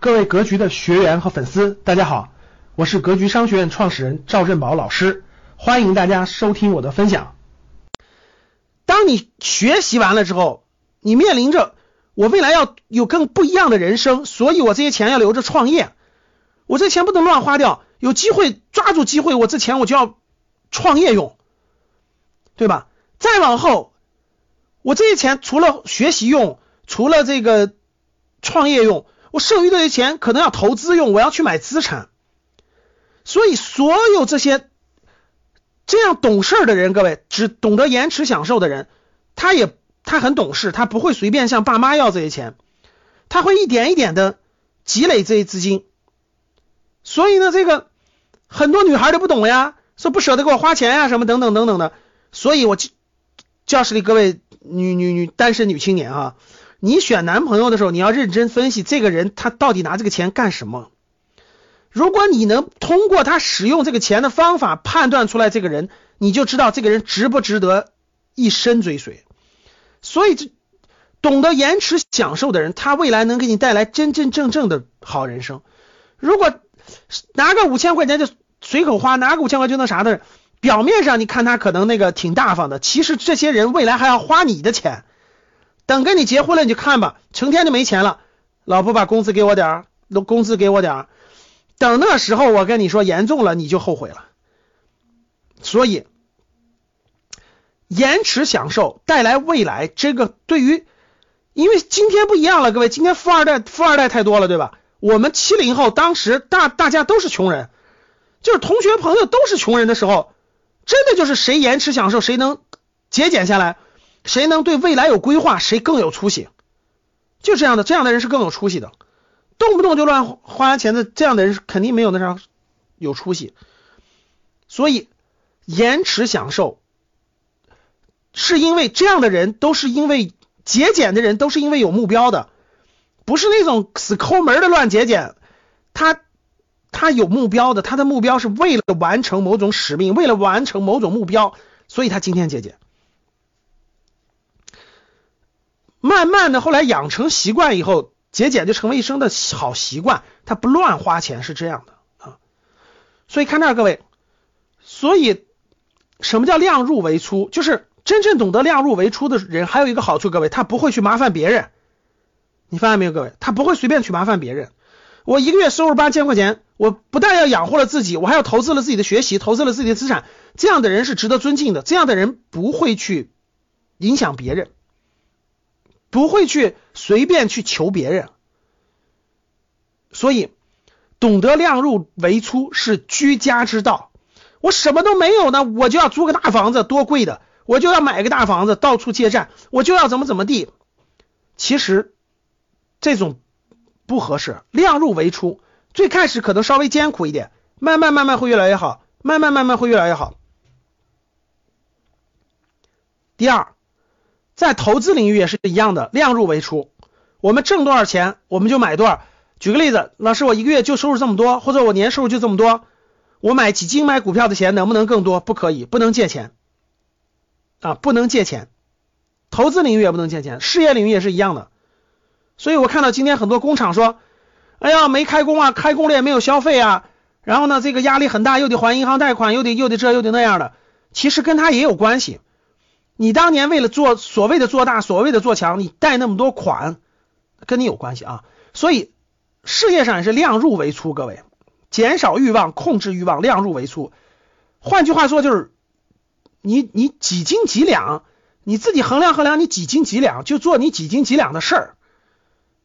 各位格局的学员和粉丝，大家好，我是格局商学院创始人赵振宝老师，欢迎大家收听我的分享。当你学习完了之后，你面临着我未来要有更不一样的人生，所以我这些钱要留着创业，我这钱不能乱花掉，有机会抓住机会，我这钱我就要创业用，对吧？再往后，我这些钱除了学习用，除了这个创业用。我剩余这些钱可能要投资用，我要去买资产，所以所有这些这样懂事的人，各位只懂得延迟享受的人，他也他很懂事，他不会随便向爸妈要这些钱，他会一点一点的积累这些资金。所以呢，这个很多女孩都不懂呀，说不舍得给我花钱呀，什么等等等等的。所以我教室里各位女女女单身女青年啊。你选男朋友的时候，你要认真分析这个人他到底拿这个钱干什么。如果你能通过他使用这个钱的方法判断出来这个人，你就知道这个人值不值得一生追随。所以，这懂得延迟享受的人，他未来能给你带来真真正正的好人生。如果拿个五千块钱就随口花，拿个五千块就那啥的，表面上你看他可能那个挺大方的，其实这些人未来还要花你的钱。等跟你结婚了，你就看吧，成天就没钱了。老婆把工资给我点儿，工资给我点儿。等那时候，我跟你说严重了，你就后悔了。所以，延迟享受带来未来，这个对于，因为今天不一样了，各位，今天富二代富二代太多了，对吧？我们七零后当时大大家都是穷人，就是同学朋友都是穷人的时候，真的就是谁延迟享受，谁能节俭下来。谁能对未来有规划，谁更有出息？就这样的，这样的人是更有出息的。动不动就乱花钱的这样的人，肯定没有那啥有出息。所以，延迟享受，是因为这样的人都是因为节俭的人都是因为有目标的，不是那种死抠门的乱节俭。他他有目标的，他的目标是为了完成某种使命，为了完成某种目标，所以他今天节俭。慢慢的，后来养成习惯以后，节俭就成为一生的好习惯。他不乱花钱是这样的啊。所以看这儿，各位，所以什么叫量入为出？就是真正懂得量入为出的人，还有一个好处，各位，他不会去麻烦别人。你发现没有，各位，他不会随便去麻烦别人。我一个月收入八千块钱，我不但要养活了自己，我还要投资了自己的学习，投资了自己的资产。这样的人是值得尊敬的。这样的人不会去影响别人。不会去随便去求别人，所以懂得量入为出是居家之道。我什么都没有呢，我就要租个大房子，多贵的，我就要买个大房子，到处借债，我就要怎么怎么地。其实这种不合适，量入为出，最开始可能稍微艰苦一点，慢慢慢慢会越来越好，慢慢慢慢会越来越好。第二。在投资领域也是一样的，量入为出。我们挣多少钱，我们就买多少。举个例子，老师，我一个月就收入这么多，或者我年收入就这么多，我买几斤买股票的钱能不能更多？不可以，不能借钱啊，不能借钱。投资领域也不能借钱，事业领域也是一样的。所以我看到今天很多工厂说，哎呀，没开工啊，开工了也没有消费啊，然后呢，这个压力很大，又得还银行贷款，又得又得这又得那样的，其实跟他也有关系。你当年为了做所谓的做大，所谓的做强，你贷那么多款，跟你有关系啊。所以事业上也是量入为出，各位，减少欲望，控制欲望，量入为出。换句话说就是，你你几斤几两，你自己衡量衡量，你几斤几两就做你几斤几两的事儿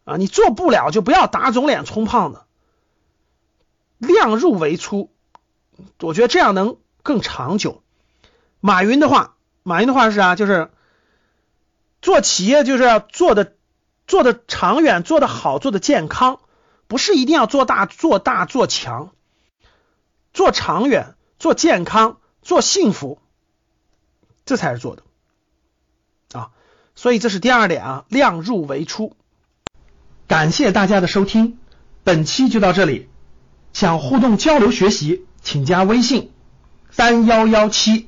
啊。你做不了就不要打肿脸充胖子，量入为出，我觉得这样能更长久。马云的话。马云的话是啊，就是做企业就是要做的做的长远，做的好，做的健康，不是一定要做大做大做强，做长远，做健康，做幸福，这才是做的啊。所以这是第二点啊，量入为出。感谢大家的收听，本期就到这里。想互动交流学习，请加微信三幺幺七。